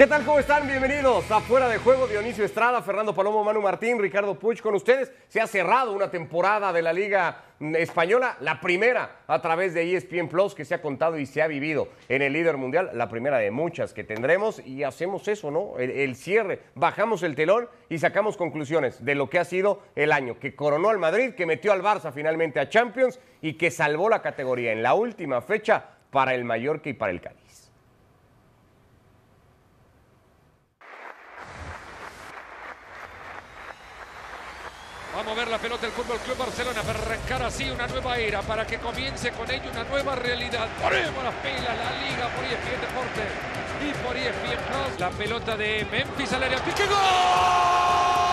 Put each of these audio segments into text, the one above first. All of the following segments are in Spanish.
¿Qué tal? ¿Cómo están? Bienvenidos a Fuera de Juego. Dionisio Estrada, Fernando Palomo, Manu Martín, Ricardo Puch con ustedes. Se ha cerrado una temporada de la Liga Española, la primera a través de ESPN Plus que se ha contado y se ha vivido en el líder mundial, la primera de muchas que tendremos y hacemos eso, ¿no? El, el cierre, bajamos el telón y sacamos conclusiones de lo que ha sido el año, que coronó al Madrid, que metió al Barça finalmente a Champions y que salvó la categoría en la última fecha para el Mallorca y para el Cádiz. A ver la pelota del Fútbol Club Barcelona para arrancar así una nueva era, para que comience con ello una nueva realidad. Ponemos las pilas, la liga por ESPN Deporte y por ESPN Plus. La pelota de Memphis al área. ¡Pique gol!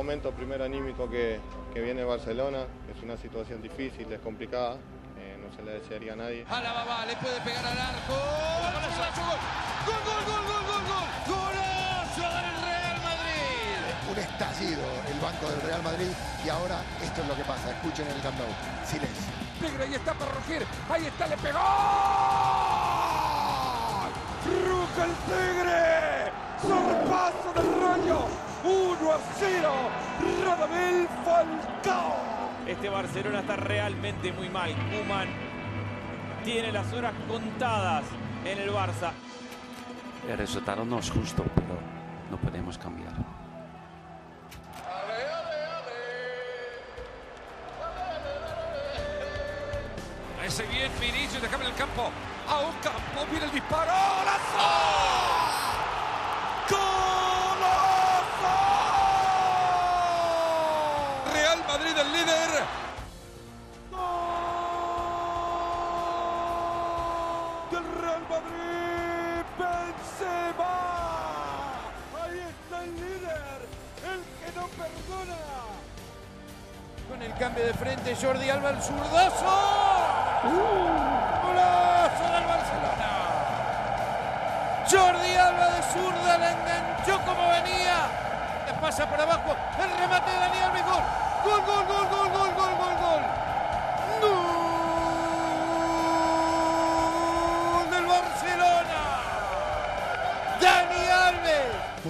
Momento primero anímico que, que viene Barcelona, es una situación difícil, es complicada, eh, no se le desearía a nadie. A la babá, le puede pegar al arco. ¡Golazo, gol! ¡Gol, gol, gol, gol, gol, gol! ¡Golazo del Real Madrid! un estallido el banco del Real Madrid y ahora esto es lo que pasa. Escuchen el Camp Nou. Silencio. Tigre, ahí está para Rogier. Ahí está, le pegó. ¡Ruca el Tigre! ¡Sorpaso del rayo! 1 a 0. Radamel Falcao. Este Barcelona está realmente muy mal. Kuman tiene las horas contadas en el Barça. El resultado no es justo, pero no podemos cambiar.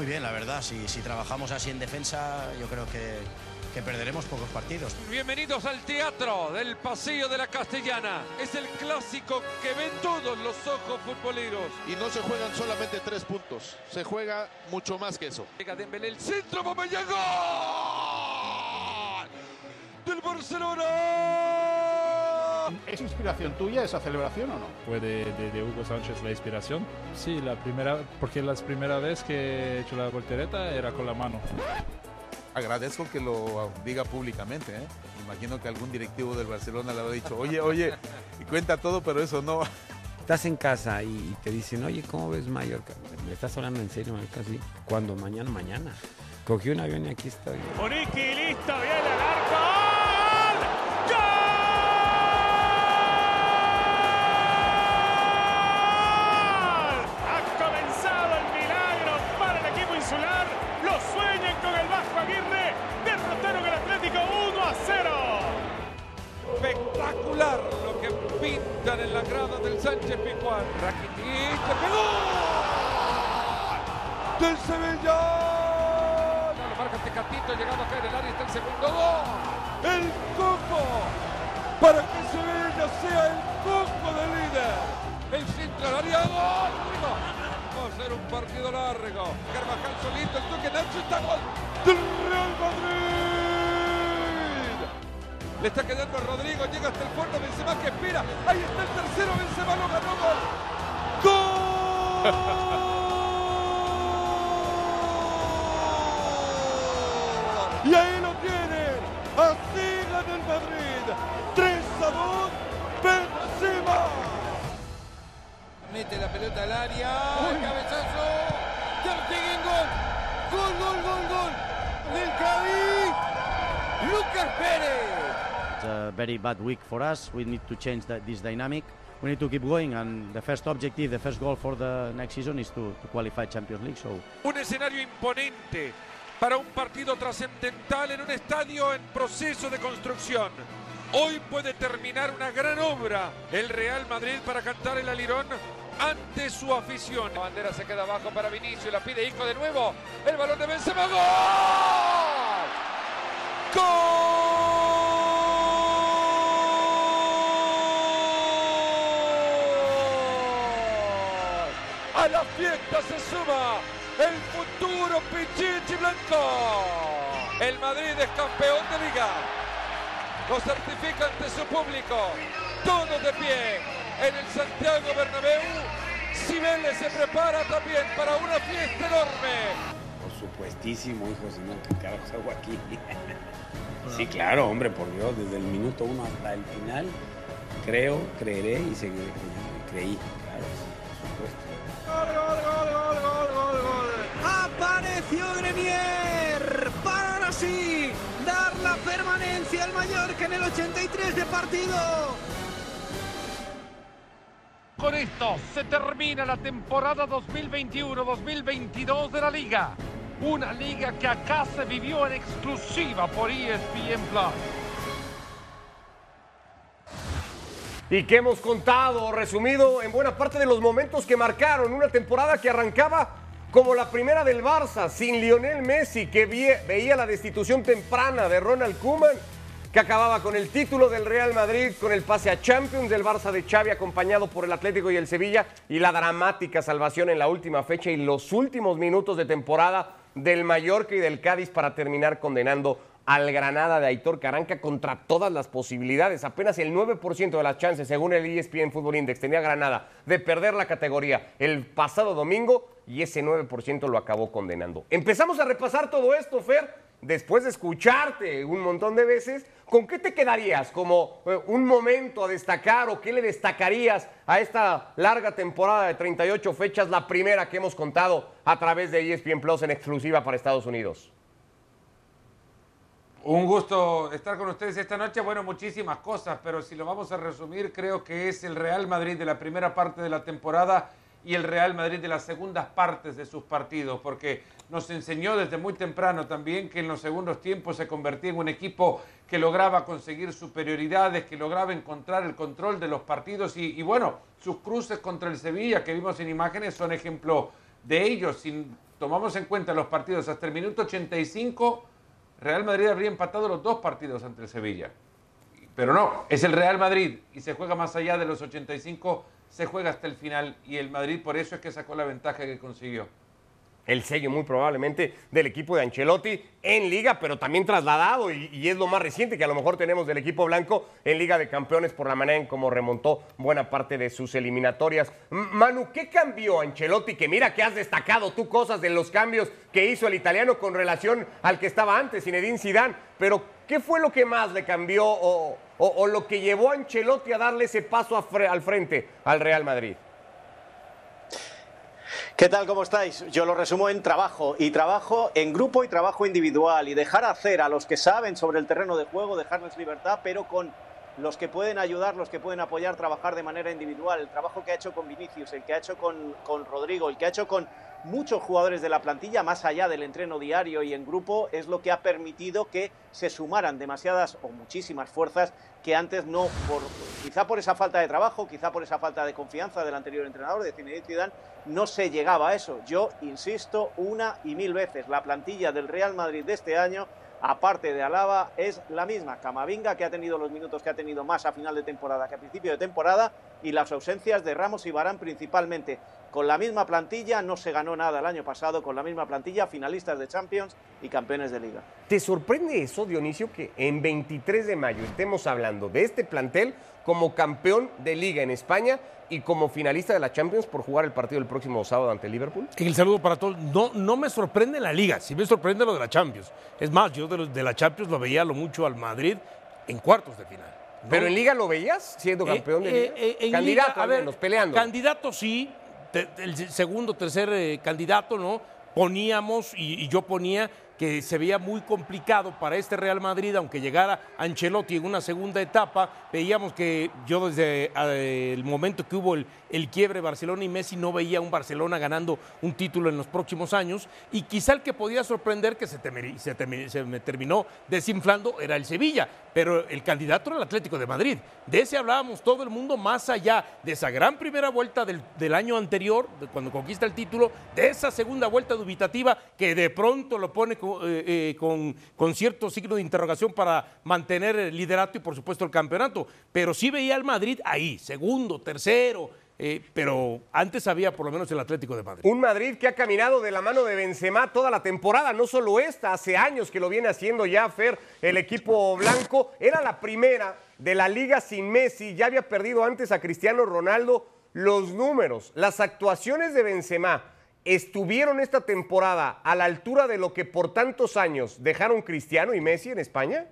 Muy bien, la verdad. Si, si trabajamos así en defensa, yo creo que, que perderemos pocos partidos. Bienvenidos al teatro del Paseo de la Castellana. Es el clásico que ven todos los ojos futboleros. Y no se juegan solamente tres puntos, se juega mucho más que eso. Llega Dembélé, el centro, Bombeña, gol del Barcelona. ¿Es inspiración tuya esa celebración o no? ¿Fue de, de- de Hugo Sánchez la inspiración? Sí, la primera, porque la primera vez que he hecho la voltereta era con la mano. Agradezco que lo diga públicamente. ¿eh? Imagino que algún directivo del Barcelona le habrá dicho, oye, oye, y cuenta todo, pero eso no. Estás en casa y te dicen, oye, ¿cómo ves Mallorca? ¿Me estás hablando en serio, Mallorca? Sí. ¿Cuándo? Mañana, mañana. Cogí un avión y aquí estoy. Monique, listo, viene el arco. Pintan en la grada del Sánchez Pizjuán. Rakitic, pegó. Del Sevilla. No lo marca Tecatito, llegando acá en el área está el segundo gol. El coco. Para que Sevilla sea el coco del líder. El centro al área. Va a ser un partido largo. Carvajal solito, el toque Nacho está gol del Real Madrid. Le está quedando a Rodrigo, llega hasta el fondo, Benzema que espera. Ahí está el tercero, Benzema lo ganó gol. ¡Gol! Y ahí lo tienen. Así gana el Madrid. 3 a 2, Benzema. Mete la pelota al área. Cabezazo. Ter Stegen, gol. Gol, gol, gol, gol. Del Cádiz. Lucas Pérez. A very bad week for us. We need to change that, this dynamic. We need to keep going, and the first objective, the first goal for the next season is to, qualify Champions League. Un escenario imponente para un partido trascendental en un estadio en proceso de construcción. Hoy puede terminar una gran obra el Real Madrid para cantar el alirón ante su afición. La bandera se queda abajo para Vinicius, la pide Isco de nuevo. El balón de Benzema, ¡Gol! ¡Gol! A la fiesta se suma el futuro Pichichi Blanco. El Madrid es campeón de liga. Lo certifica ante su público. Todos de pie en el Santiago Bernabéu. Cibeles se prepara también para una fiesta enorme. Por supuestísimo, hijo, si no, ¿qué carajos hago aquí? sí, claro, hombre, por Dios, desde el minuto uno hasta el final, creo, creeré y seguiré creí, Apareció Grenier para ahora sí dar la permanencia al Mallorca en el 83 de partido. Con esto se termina la temporada 2021-2022 de la liga. Una liga que acá se vivió en exclusiva por ESPN Plus. Y que hemos contado resumido en buena parte de los momentos que marcaron una temporada que arrancaba como la primera del Barça, sin Lionel Messi, que veía la destitución temprana de Ronald Koeman, que acababa con el título del Real Madrid, con el pase a Champions del Barça de Xavi, acompañado por el Atlético y el Sevilla, y la dramática salvación en la última fecha y los últimos minutos de temporada del Mallorca y del Cádiz para terminar condenando al Granada de Aitor Caranca contra todas las posibilidades. Apenas el 9% de las chances, según el ESPN Football Index, tenía Granada de perder la categoría el pasado domingo y ese 9% lo acabó condenando. Empezamos a repasar todo esto, Fer, después de escucharte un montón de veces. ¿Con qué te quedarías como eh, un momento a destacar o qué le destacarías a esta larga temporada de 38 fechas, la primera que hemos contado a través de ESPN Plus en exclusiva para Estados Unidos? Un gusto estar con ustedes esta noche. Bueno, muchísimas cosas, pero si lo vamos a resumir, creo que es el Real Madrid de la primera parte de la temporada y el Real Madrid de las segundas partes de sus partidos, porque nos enseñó desde muy temprano también que en los segundos tiempos se convertía en un equipo que lograba conseguir superioridades, que lograba encontrar el control de los partidos y, bueno, sus cruces contra el Sevilla que vimos en imágenes son ejemplo de ellos. Si tomamos en cuenta los partidos hasta el minuto 85, Real Madrid habría empatado los dos partidos ante el Sevilla. Pero no, es el Real Madrid y se juega más allá de los 85, se juega hasta el final y el Madrid por eso es que sacó la ventaja que consiguió. El sello muy probablemente del equipo de Ancelotti en liga, pero también trasladado y, es lo más reciente que a lo mejor tenemos del equipo blanco en Liga de Campeones por la manera en cómo remontó buena parte de sus eliminatorias. Manu, ¿qué cambió Ancelotti? Que mira que has destacado tú cosas de los cambios que hizo el italiano con relación al que estaba antes, Zinedine Zidane, pero ¿qué fue lo que más le cambió o, lo que llevó a Ancelotti a darle ese paso al frente al Real Madrid? ¿Qué tal? ¿Cómo estáis? Yo lo resumo en trabajo, y trabajo en grupo y trabajo individual, y dejar hacer a los que saben sobre el terreno de juego, dejarles libertad, pero con los que pueden ayudar, los que pueden apoyar, trabajar de manera individual. El trabajo que ha hecho con Vinicius, el que ha hecho con, con Rodrigo, el que ha hecho con muchos jugadores de la plantilla, más allá del entreno diario y en grupo, es lo que ha permitido que se sumaran demasiadas o muchísimas fuerzas que antes no, por, quizá por esa falta de trabajo, quizá por esa falta de confianza del anterior entrenador, de Zinedine Zidane, no se llegaba a eso. Yo insisto una y mil veces, la plantilla del Real Madrid de este año, aparte de Alaba, es la misma. Camavinga, que ha tenido los minutos que ha tenido más a final de temporada que a principio de temporada, y las ausencias de Ramos y Barán principalmente. Con la misma plantilla no se ganó nada el año pasado, con la misma plantilla, finalistas de Champions y campeones de liga. ¿Te sorprende eso, Dionisio, que en 23 de mayo estemos hablando de este plantel como campeón de liga en España y como finalista de la Champions por jugar el partido el próximo sábado ante Liverpool? El saludo para todos. No, no me sorprende la liga, sí me sorprende lo de la Champions. Es más, yo de, los- de la Champions lo veía lo mucho al Madrid en cuartos de final. ¿no? ¿Pero en liga lo veías siendo Eh, campeón de eh, liga? eh, en Candidato liga, a al ver, menos, peleando. Candidato sí, el segundo, tercer eh, candidato, ¿no? Poníamos y yo ponía que se veía muy complicado para este Real Madrid, aunque llegara Ancelotti en una segunda etapa, veíamos que yo desde eh, el momento que hubo el, el quiebre Barcelona y Messi no veía un Barcelona ganando un título en los próximos años. Y quizá el que podía sorprender que se, me terminó desinflando era el Sevilla, pero el candidato era el Atlético de Madrid. De ese hablábamos todo el mundo más allá de esa gran primera vuelta del, del año anterior, cuando conquista el título, de esa segunda vuelta dubitativa que de pronto lo pone con, eh, eh, con- con cierto signo de interrogación para mantener el liderato y por supuesto el campeonato. Pero sí veía al Madrid ahí, segundo, tercero, eh, pero antes había por lo menos el Atlético de Madrid. Un Madrid que ha caminado de la mano de Benzema toda la temporada, no solo esta, hace años que lo viene haciendo ya Fer, el equipo blanco. Era la primera de la liga sin Messi, ya había perdido antes a Cristiano Ronaldo. Los números, las actuaciones de Benzema estuvieron esta temporada a la altura de lo que por tantos años dejaron Cristiano y Messi en España.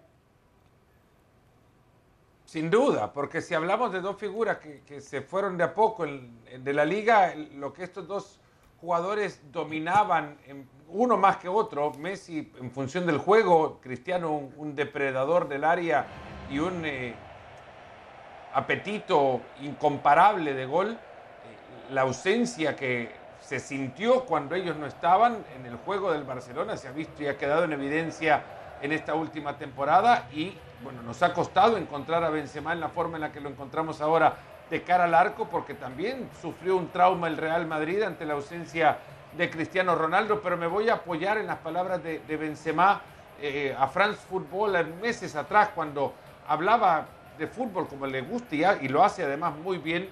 Sin duda, porque si hablamos de dos figuras que, se fueron de a poco de la liga, lo que estos dos jugadores dominaban, uno más que otro, Messi en función del juego, Cristiano un, un depredador del área y un eh, apetito incomparable de gol, eh, la ausencia que se sintió cuando ellos no estaban en el juego del Barcelona se ha visto y ha quedado en evidencia en esta última temporada y bueno, nos ha costado encontrar a Benzema en la forma en la que lo encontramos ahora de cara al arco porque también sufrió un trauma el Real Madrid ante la ausencia de Cristiano Ronaldo, pero me voy a apoyar en las palabras de, de Benzema eh, a France Football meses atrás cuando hablaba de fútbol como le gusta y lo hace además muy bien.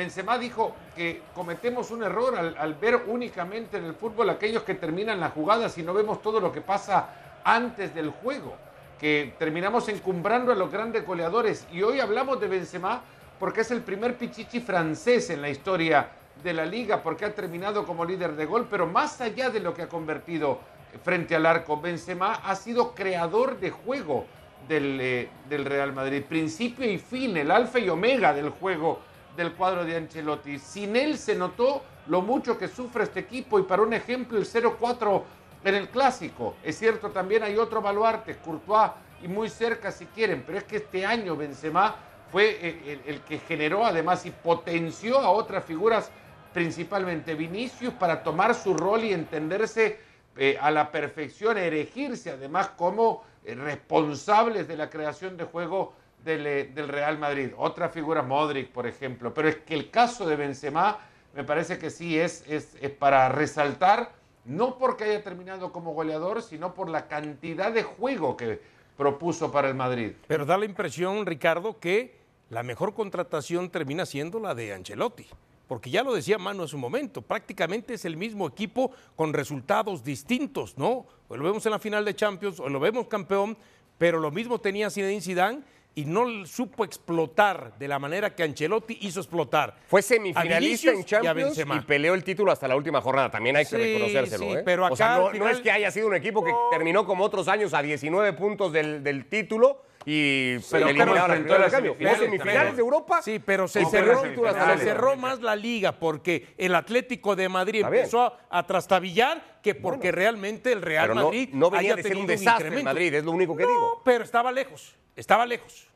Benzema dijo que cometemos un error al, ver únicamente en el fútbol aquellos que terminan las jugadas y no vemos todo lo que pasa antes del juego, que terminamos encumbrando a los grandes goleadores. Y hoy hablamos de Benzema porque es el primer pichichi francés en la historia de la liga, porque ha terminado como líder de gol, pero más allá de lo que ha convertido frente al arco, Benzema ha sido creador de juego del, eh, del Real Madrid, principio y fin, el alfa y omega del juego del cuadro de Ancelotti. Sin él se notó lo mucho que sufre este equipo y para un ejemplo el 0-4 en el clásico. Es cierto, también hay otro baluarte, Courtois, y muy cerca si quieren, pero es que este año Benzema fue eh, el, que generó además y potenció a otras figuras, principalmente Vinicius, para tomar su rol y entenderse eh, a la perfección, erigirse además como eh, responsables de la creación de juego del, eh, del Real Madrid. Otra figura, Modric, por ejemplo. Pero es que el caso de Benzema me parece que sí es, es, es para resaltar, no porque haya terminado como goleador, sino por la cantidad de juego que propuso para el Madrid. Pero da la impresión, Ricardo, que la mejor contratación termina siendo la de Ancelotti. Porque ya lo decía Manu hace un momento, prácticamente es el mismo equipo con resultados distintos, ¿no? Hoy lo vemos en la final de Champions, hoy lo vemos campeón, pero lo mismo tenía Zinedine Zidane y no supo explotar de la manera que Ancelotti hizo explotar. Fue semifinalista en Champions y, peleó el título hasta la última jornada. También hay que Sí, reconocérselo. sí, ¿eh? pero o sea, acá no, es que haya sido un equipo que terminó como otros años a 19 puntos del, del título y Pero eliminado ¿cómo a la enfrentó primera las de cambio. Fue semifinales de Europa. Sí, pero se cerró, se más la liga porque el Atlético de Madrid empezó a, a trastabillar que porque realmente el Real Pero no- Madrid no venía haya de ser un tenido desastre en. Madrid, es lo único que No, digo. pero estaba lejos, estaba lejos.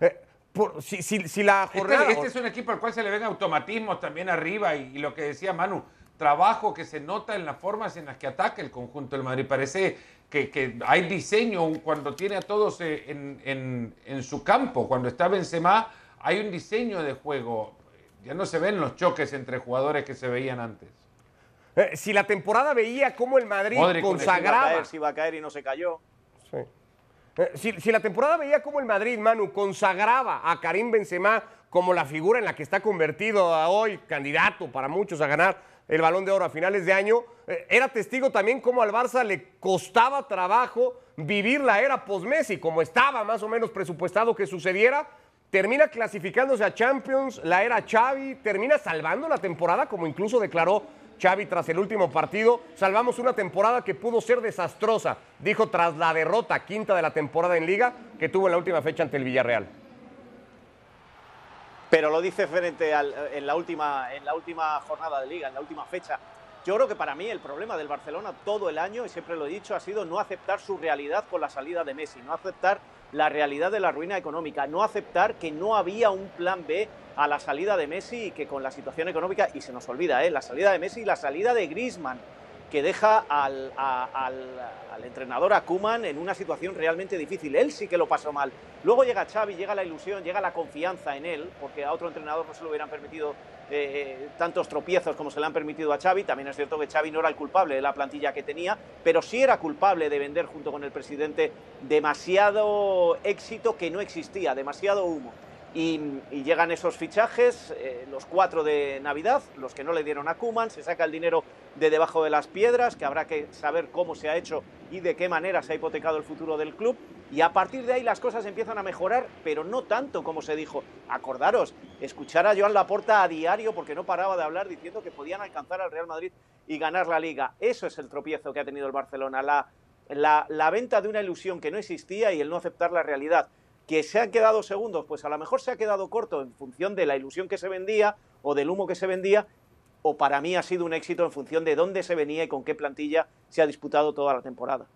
Eh, por- si, si- si la Este, este es un equipo al cual se le ven automatismos también arriba y, y lo que decía Manu, trabajo que se nota en las formas en las que ataca el conjunto del Madrid. Parece que, que hay diseño cuando tiene a todos eh, en, en- en su campo. Cuando está Benzema hay un diseño de juego. Ya no se ven los choques entre jugadores que se veían antes. Eh, si la temporada veía cómo el Madrid Modric iba consagraba... caer, iba a caer y no se cayó. Sí. Eh, Si, si la temporada veía como el Madrid, Manu, consagraba a Karim Benzema como la figura en la que está convertido a hoy, candidato para muchos a ganar el Balón de Oro a finales de año, eh, era testigo también cómo al Barça le costaba trabajo vivir la era post-Messi, como estaba más o menos presupuestado que sucediera, termina clasificándose a Champions, la era Xavi, termina salvando la temporada, como incluso declaró Xavi tras el último partido. Salvamos una temporada que pudo ser desastrosa, dijo tras la derrota quinta de la temporada en Liga que tuvo en la última fecha ante el Villarreal. Pero lo dice frente al, en, la última, en la última jornada de liga, en la última fecha. Yo creo que para mí el problema del Barcelona todo el año, y siempre lo he dicho, ha sido no aceptar su realidad con la salida de Messi, no aceptar la realidad de la ruina económica, no aceptar que no había un plan B a la salida de Messi y que con la situación económica, y se nos olvida, ¿eh? la salida de Messi y la salida de Griezmann, que deja al, entrenador a Kuman en una situación realmente difícil. Él sí que lo pasó mal. Luego llega Xavi, llega la ilusión, llega la confianza en él, porque a otro entrenador no se lo hubieran permitido eh, tantos tropiezos como se le han permitido a Xavi. También es cierto que Xavi no era el culpable de la plantilla que tenía, pero sí era culpable de vender junto con el presidente demasiado éxito que no existía, demasiado humo. Y, llegan esos fichajes, eh, los cuatro de Navidad, los que no le dieron a Kuman, se saca el dinero de debajo de las piedras, que habrá que saber cómo se ha hecho y de qué manera se ha hipotecado el futuro del club. Y a partir de ahí las cosas empiezan a mejorar, pero no tanto como se dijo. Acordaros, escuchar a Joan Laporta a diario porque no paraba de hablar diciendo que podían alcanzar al Real Madrid y ganar la liga. Eso es el tropiezo que ha tenido el Barcelona, la venta de una ilusión que no existía y el no aceptar la realidad. Que se han quedado segundos, pues a lo mejor se ha quedado corto en función de la ilusión que se vendía o del humo que se vendía, o para mí ha sido un éxito en función de dónde se venía y con qué plantilla se ha disputado toda la temporada.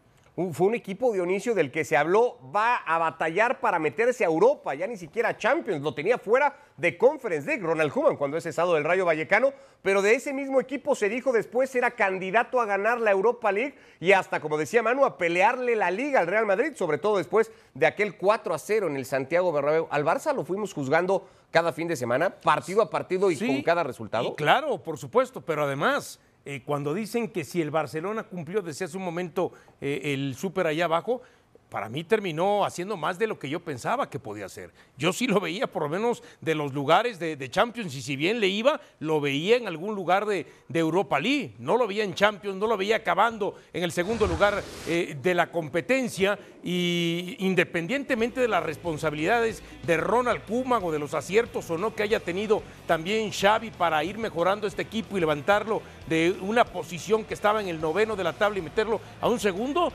Fue un equipo, Dionisio, del que se habló, va a batallar para meterse a Europa, ya ni siquiera Champions, lo tenía fuera de Conference League, Ronald Koeman, cuando es cesado del Rayo Vallecano, pero de ese mismo equipo se dijo después era candidato a ganar la Europa League y hasta, como decía Manu, a pelearle la liga al Real Madrid, sobre todo después de aquel 4 a 0 en el Santiago Bernabéu. Al Barça lo fuimos juzgando cada fin de semana, partido a partido y Sí, con cada resultado. y claro, por supuesto, pero además, eh, cuando dicen que si el Barcelona cumplió, decía hace un momento, eh, el súper allá abajo, para mí terminó haciendo más de lo que yo pensaba que podía hacer. Yo sí lo veía por lo menos de los lugares de, Champions y si bien le iba, lo veía en algún lugar de, de Europa League. No lo veía en Champions, no lo veía acabando en el segundo lugar eh, de la competencia y independientemente de las responsabilidades de Ronald Koeman o de los aciertos o no que haya tenido también Xavi para ir mejorando este equipo y levantarlo de una posición que estaba en el noveno de la tabla y meterlo a un segundo,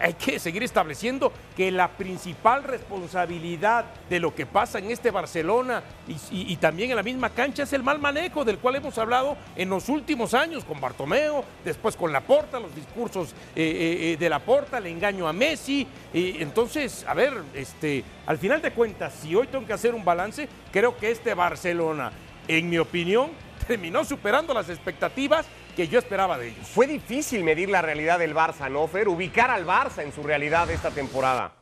hay que seguir estableciendo que la principal responsabilidad de lo que pasa en este Barcelona y, también en la misma cancha es el mal manejo del cual hemos hablado en los últimos años con Bartomeo, después con Laporta, los discursos eh, eh, eh, de Laporta, el engaño a Messi. y entonces, a ver, este, al final de cuentas, si hoy tengo que hacer un balance, creo que este Barcelona, en mi opinión, terminó superando las expectativas que yo esperaba de ellos. Fue difícil medir la realidad del Barça, ¿no, Fer? Ubicar al Barça en su realidad esta temporada.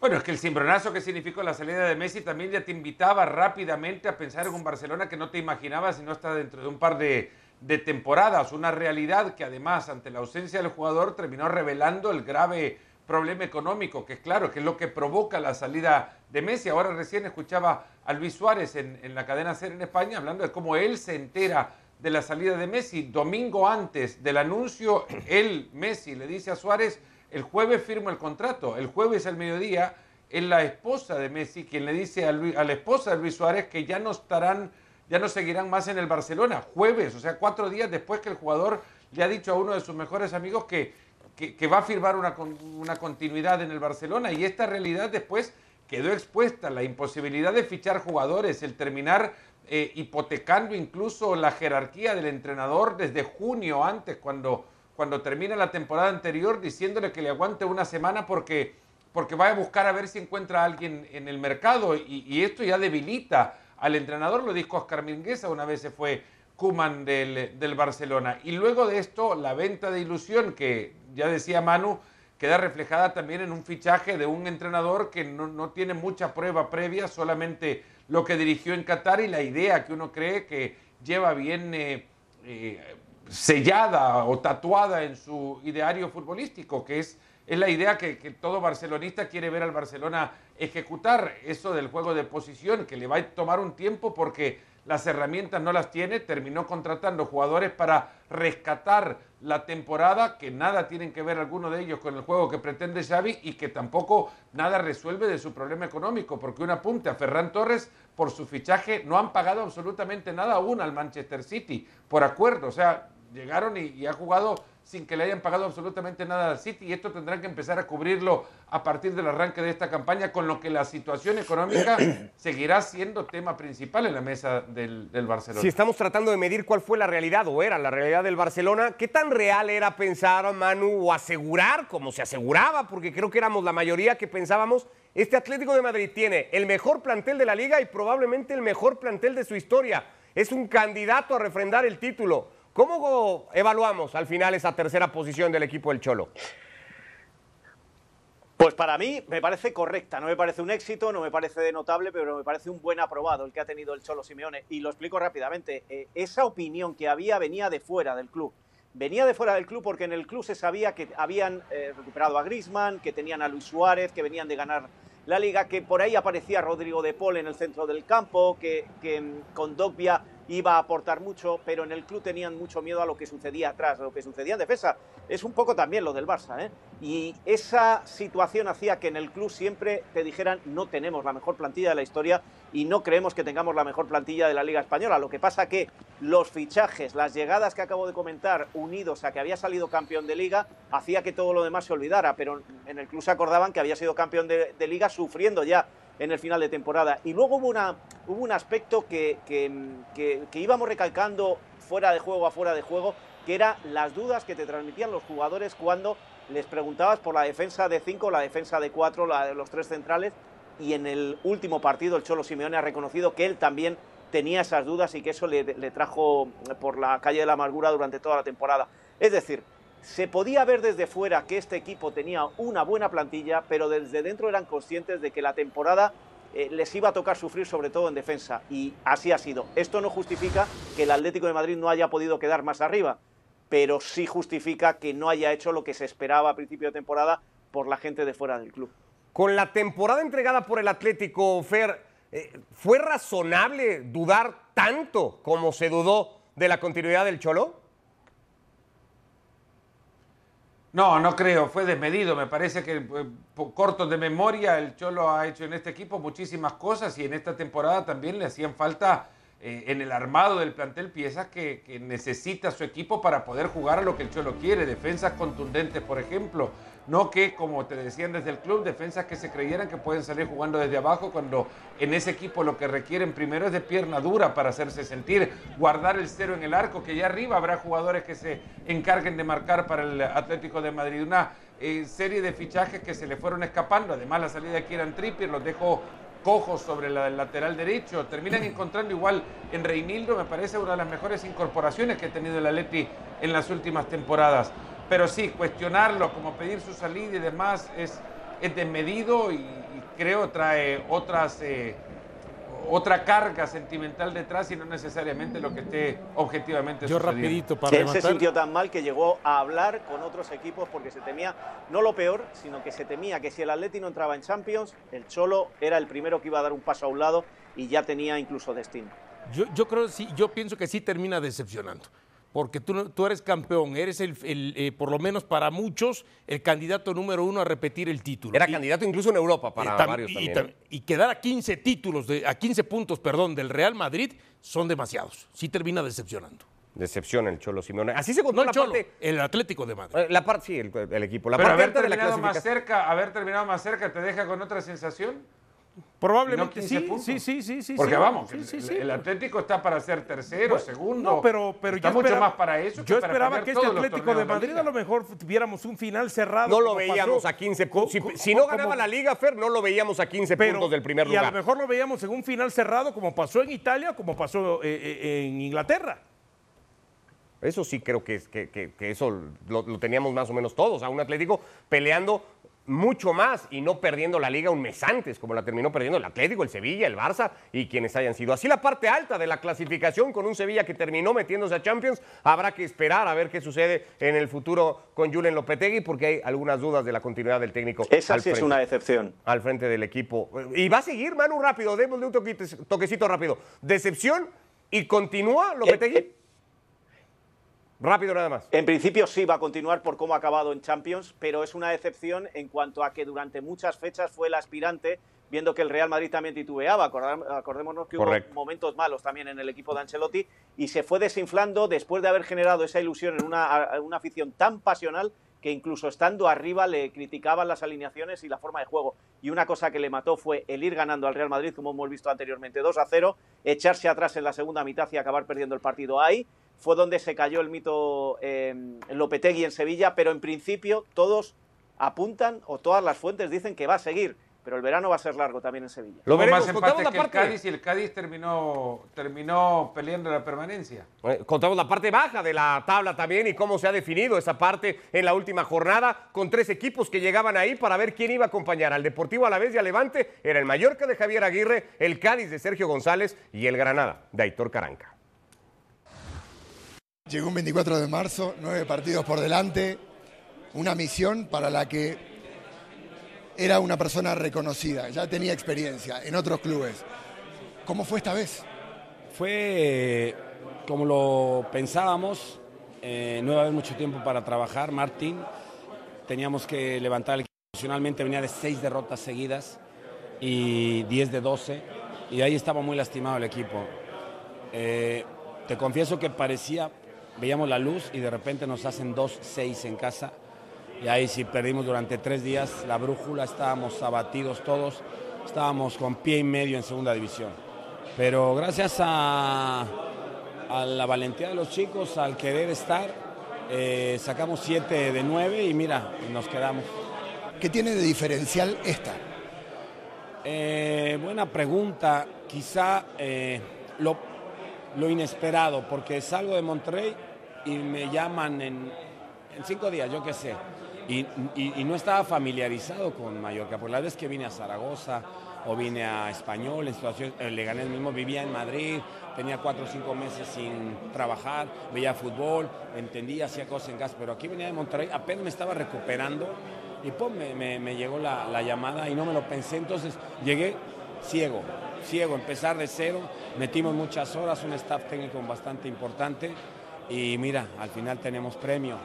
Bueno, es que el cimbronazo que significó la salida de Messi también ya te invitaba rápidamente a pensar en un Barcelona que no te imaginabas si no está dentro de un par de, de temporadas. Una realidad que además, ante la ausencia del jugador, terminó revelando el grave problema económico, que es claro, que es lo que provoca la salida de Messi. Ahora recién escuchaba a Luis Suárez en, en la cadena SER en España hablando de cómo él se entera de la salida de Messi. Domingo antes del anuncio, él, Messi, le dice a Suárez, el jueves firmo el contrato. El jueves al mediodía es la esposa de Messi quien le dice a, la esposa de Luis Suárez que ya no estarán, ya no seguirán más en el Barcelona. Jueves, o sea, cuatro días después que el jugador le ha dicho a uno de sus mejores amigos que, que, va a firmar una, una continuidad en el Barcelona. Y esta realidad después quedó expuesta, la imposibilidad de fichar jugadores, el terminar eh, hipotecando incluso la jerarquía del entrenador desde junio antes, cuando, cuando termina la temporada anterior, diciéndole que le aguante una semana porque, porque va a buscar a ver si encuentra a alguien en el mercado. Y, y esto ya debilita al entrenador, lo dijo Oscar Mingueza, una vez se fue Kuman del, del Barcelona. Y luego de esto, la venta de ilusión, que ya decía Manu, queda reflejada también en un fichaje de un entrenador que no, no tiene mucha prueba previa, solamente lo que dirigió en Qatar y la idea que uno cree que lleva bien eh, eh, sellada o tatuada en su ideario futbolístico, que es, es la idea que, que todo barcelonista quiere ver al Barcelona ejecutar, eso del juego de posición, que le va a tomar un tiempo porque las herramientas no las tiene, terminó contratando jugadores para rescatar la temporada, que nada tienen que ver alguno de ellos con el juego que pretende Xavi y que tampoco nada resuelve de su problema económico, porque un apunte a Ferran Torres por su fichaje no han pagado absolutamente nada aún al Manchester City, por acuerdo, o sea, llegaron y, y ha jugado sin que le hayan pagado absolutamente nada al City y esto tendrán que empezar a cubrirlo a partir del arranque de esta campaña, con lo que la situación económica seguirá siendo tema principal en la mesa del, del Barcelona. Si estamos tratando de medir cuál fue la realidad o era la realidad del Barcelona, ¿qué tan real era pensar, Manu, o asegurar, como se aseguraba, porque creo que éramos la mayoría que pensábamos, este Atlético de Madrid tiene el mejor plantel de la liga y probablemente el mejor plantel de su historia? Es un candidato a refrendar el título. ¿Cómo evaluamos al final esa tercera posición del equipo del Cholo? Pues para mí me parece correcta, no me parece un éxito, no me parece notable, pero me parece un buen aprobado el que ha tenido el Cholo Simeone. Y lo explico rápidamente. Eh, esa opinión que había venía de fuera del club. Venía de fuera del club porque en el club se sabía que habían eh, recuperado a Grisman, que tenían a Luis Suárez, que venían de ganar la liga, que por ahí aparecía Rodrigo de Paul en el centro del campo, que, que mm, con Dogbia iba a aportar mucho, pero en el club tenían mucho miedo a lo que sucedía atrás, a lo que sucedía en defensa. Es un poco también lo del Barça, ¿eh? Y esa situación hacía que en el club siempre te dijeran no tenemos la mejor plantilla de la historia y no creemos que tengamos la mejor plantilla de la Liga Española. Lo que pasa que los fichajes, las llegadas que acabo de comentar, unidos a que había salido campeón de Liga, hacía que todo lo demás se olvidara, pero en el club se acordaban que había sido campeón de, de Liga sufriendo ya en el final de temporada. Y luego hubo, un aspecto que, que, íbamos recalcando fuera de juego a fuera de juego, que era las dudas que te transmitían los jugadores cuando les preguntabas por la defensa de 5, la defensa de 4, la de los tres centrales, y en el último partido el Cholo Simeone ha reconocido que él también tenía esas dudas y que eso le, le trajo por la calle de la amargura durante toda la temporada. Es decir, se podía ver desde fuera que este equipo tenía una buena plantilla, pero desde dentro eran conscientes de que la temporada eh, les iba a tocar sufrir sobre todo en defensa y así ha sido. Esto no justifica que el Atlético de Madrid no haya podido quedar más arriba, pero sí justifica que no haya hecho lo que se esperaba a principio de temporada por la gente de fuera del club. Con la temporada entregada por el Atlético, Fer, eh, ¿fue razonable dudar tanto como se dudó de la continuidad del Cholo? No, no creo, fue desmedido. Me parece que eh, corto de memoria el Cholo ha hecho en este equipo muchísimas cosas y en esta temporada también le hacían falta eh, en el armado del plantel piezas que, que, necesita su equipo para poder jugar a lo que el Cholo quiere. Defensas contundentes, por ejemplo. No que, como te decían desde el club, defensas que se creyeran que pueden salir jugando desde abajo cuando en ese equipo lo que requieren primero es de pierna dura para hacerse sentir, guardar el cero en el arco, que ya arriba habrá jugadores que se encarguen de marcar para el Atlético de Madrid. Una eh, serie de fichajes que se le fueron escapando. Además, la salida de Kieran Trippier los dejó cojos sobre la, el lateral derecho. Terminan encontrando igual en Reinildo, me parece una de las mejores incorporaciones que ha tenido el Atleti en las últimas temporadas. Pero sí, cuestionarlo, como pedir su salida y demás, es, es desmedido y, y creo trae otras, eh, otra carga sentimental detrás y no necesariamente lo que esté objetivamente Yo sucediendo. rapidito para que él se sintió tan mal que llegó a hablar con otros equipos porque se temía, no lo peor, sino que se temía que si el Atleti no entraba en Champions, el Cholo era el primero que iba a dar un paso a un lado y ya tenía incluso destino. Yo, yo creo sí, yo pienso que sí termina decepcionando. Porque tú, no- tú eres campeón, eres el, el, eh, por lo menos para muchos, el candidato número uno a repetir el título. Era Y- candidato incluso en Europa para tam- varios y también. tam- ¿eh? y quedar a 15 títulos, de, a 15 puntos, perdón, del Real Madrid son demasiados. Sí termina decepcionando. Decepción el Cholo Simeone. Así se contó No el la Cholo, parte. el Atlético de Madrid. eh, La parte, sí, el, el equipo. La Pero parte haber alta de la terminado más cerca, haber terminado más cerca, ¿te deja con otra sensación? Probablemente ¿Y no 15 sí, sí, sí, sí, sí. Porque sí. vamos, Sí, el, sí, el- sí. el Atlético está para ser tercero, Bueno, segundo. No, pero, pero está yo mucho esperaba- más para eso. Yo para esperaba que este Atlético de Madrid a lo mejor tuviéramos un final cerrado. No lo veíamos pasó- a 15 co- puntos. Si, no como- ganaba la Liga, Fer, no lo veíamos a 15 pero- puntos del primer Y a lugar. lo mejor lo veíamos en un final cerrado como pasó en Italia, como pasó eh, eh, en Inglaterra. Eso sí creo que, que, que- que eso lo, lo teníamos más o menos todos. A un Atlético peleando mucho más y no perdiendo la liga un mes antes, como la terminó perdiendo el Atlético, el Sevilla, el Barça y quienes hayan sido. Así la parte alta de la clasificación con un Sevilla que terminó metiéndose a Champions. Habrá que esperar a ver qué sucede en el futuro con Julen Lopetegui porque hay algunas dudas de la continuidad del técnico. Esa sí es una decepción. al frente del equipo. Y va a seguir, Manu, rápido, démosle un toquecito rápido. Decepción y continúa Lopetegui. Rápido nada más. En principio sí va a continuar por cómo ha acabado en Champions, pero es una decepción en cuanto a que durante muchas fechas fue el aspirante, viendo que el Real Madrid también titubeaba. Acordémonos que Correcto. hubo momentos malos también en el equipo de Ancelotti y se fue desinflando después de haber generado esa ilusión en una, una afición tan pasional que incluso estando arriba le criticaban las alineaciones y la forma de juego. Y una cosa que le mató fue el ir ganando al Real Madrid, como hemos visto anteriormente, 2 a 0, echarse atrás en la segunda mitad y acabar perdiendo el partido ahí. Fue donde se cayó el mito eh, Lopetegui en Sevilla, pero en principio todos apuntan o todas las fuentes dicen que va a seguir pero el verano va a ser largo también en Sevilla. Lo más empate que el Cádiz y el Cádiz terminó, terminó peleando la permanencia. Eh, contamos la parte baja de la tabla también y cómo se ha definido esa parte en la última jornada con tres equipos que llegaban ahí para ver quién iba a acompañar al Deportivo Alavés y a Levante. Era el Mallorca de Javier Aguirre, el Cádiz de Sergio González y el Granada de Aitor Caranca. Llegó un 24 de marzo, nueve partidos por delante, una misión para la que era una persona reconocida, ya tenía experiencia en otros clubes. ¿Cómo fue esta vez? Fue como lo pensábamos, eh, no iba a haber mucho tiempo para trabajar, Martín. Teníamos que levantar el equipo. Emocionalmente venía de seis derrotas seguidas y 10 de 12, y ahí estaba muy lastimado el equipo. Eh, te confieso que parecía, veíamos la luz y de repente nos hacen 2-6 en casa y ahí sí perdimos durante tres días la brújula, estábamos abatidos todos, estábamos con pie y medio en segunda división. Pero gracias a, la valentía de los chicos, al querer estar, eh, sacamos siete de nueve y mira, nos quedamos. ¿Qué tiene de diferencial esta? Eh, buena pregunta, quizá eh, lo, lo inesperado, porque salgo de Monterrey y me llaman en, cinco días, yo qué sé. Y, no estaba familiarizado con Mallorca. Por la vez que vine a Zaragoza o vine a Español, en situación, eh, le gané el mismo, vivía en Madrid, tenía cuatro o cinco meses sin trabajar, veía fútbol, entendía, hacía cosas en casa, pero aquí venía de Monterrey, apenas me estaba recuperando y pues me, llegó la, llamada y no me lo pensé, entonces llegué ciego, ciego, empezar de cero, metimos muchas horas, un staff técnico bastante importante y mira, al final tenemos premio,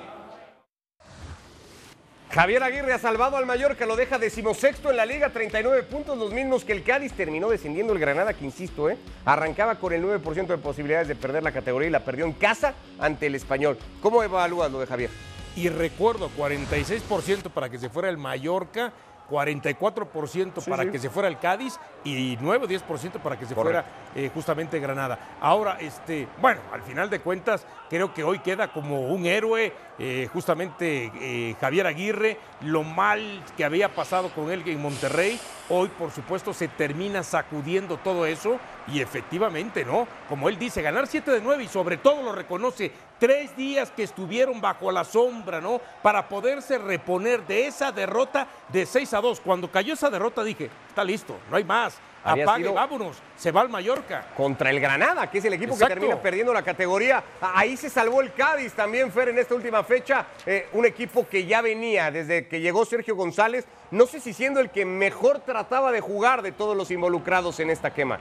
Javier Aguirre ha salvado al Mallorca, lo deja decimosexto en la liga, 39 puntos, los mismos que el Cádiz. Terminó descendiendo el Granada, que insisto, ¿eh? arrancaba con el 9% de posibilidades de perder la categoría y la perdió en casa ante el Español. ¿Cómo evalúas lo de Javier? Y recuerdo, 46% para que se fuera el Mallorca 44% para que se fuera el Cádiz y 9 o 10% para que se fuera eh, justamente Granada. Ahora, este, bueno, al final de cuentas, creo que hoy queda como un héroe eh, justamente eh, Javier Aguirre, lo mal que había pasado con él en Monterrey, hoy por supuesto se termina sacudiendo todo eso y efectivamente, ¿no? Como él dice, ganar 7 de 9 y sobre todo lo reconoce, tres días que estuvieron bajo la sombra, ¿no? Para poderse reponer de esa derrota de 6 a 2. Cuando cayó esa derrota dije, está listo, no hay más. Apague, vámonos, se va al Mallorca. Contra el Granada, que es el equipo que termina perdiendo la categoría. Ahí se salvó el Cádiz también, Fer, en esta última fecha. Eh, un equipo que ya venía desde que llegó Sergio González, no sé si siendo el que mejor trataba de jugar de todos los involucrados en esta quema.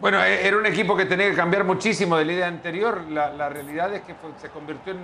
Bueno, e-, era un equipo que tenía que cambiar muchísimo de la idea anterior. La, realidad es que se convirtió en,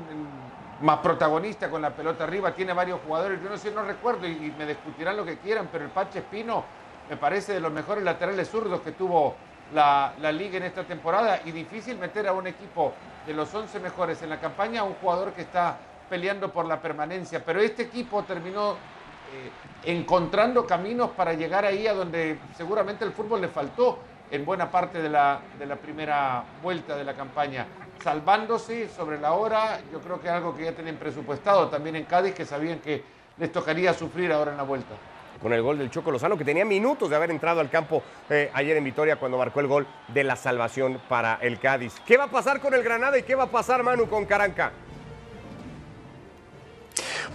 más protagonista con la pelota arriba. Tiene varios jugadores. Yo no sé, no recuerdo y, me discutirán lo que quieran, pero el Pache Espino me parece de los mejores laterales zurdos que tuvo la, liga en esta temporada. Y difícil meter a un equipo de los 11 mejores en la campaña a un jugador que está peleando por la permanencia. Pero este equipo terminó eh, encontrando caminos para llegar ahí a donde seguramente el fútbol le faltó en buena parte de la, de la primera vuelta de la campaña, salvándose sobre la hora, yo creo que algo que ya tienen presupuestado también en Cádiz, que sabían que les tocaría sufrir ahora en la vuelta. Con el gol del Choco Lozano, que tenía minutos de haber entrado al campo eh, ayer en Vitoria cuando marcó el gol de la salvación para el Cádiz. ¿Qué va a pasar con el Granada y qué va a pasar, Manu, con Caranca?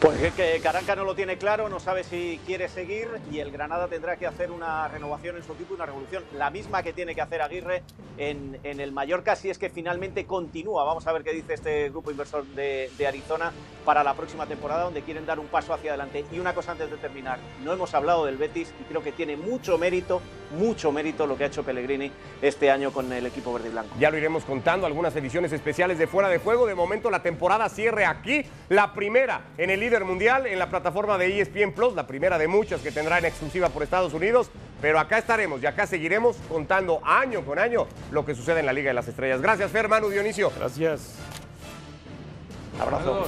Pues que Caranca no lo tiene claro, no sabe si quiere seguir y el Granada tendrá que hacer una renovación en su equipo, una revolución, la misma que tiene que hacer Aguirre en, el Mallorca, si es que finalmente continúa. Vamos a ver qué dice este grupo inversor de, Arizona para la próxima temporada, donde quieren dar un paso hacia adelante. Y una cosa antes de terminar, no hemos hablado del Betis y creo que tiene mucho mérito mucho mérito lo que ha hecho Pellegrini este año con el equipo verde y blanco. Ya lo iremos contando, algunas ediciones especiales de Fuera de Juego. De momento la temporada cierre aquí, la primera en el líder mundial, en la plataforma de ESPN Plus, la primera de muchas que tendrá en exclusiva por Estados Unidos. Pero acá estaremos y acá seguiremos contando año con año lo que sucede en la Liga de las Estrellas. Gracias, Fer, Manu, Dionisio. Gracias. Abrazo.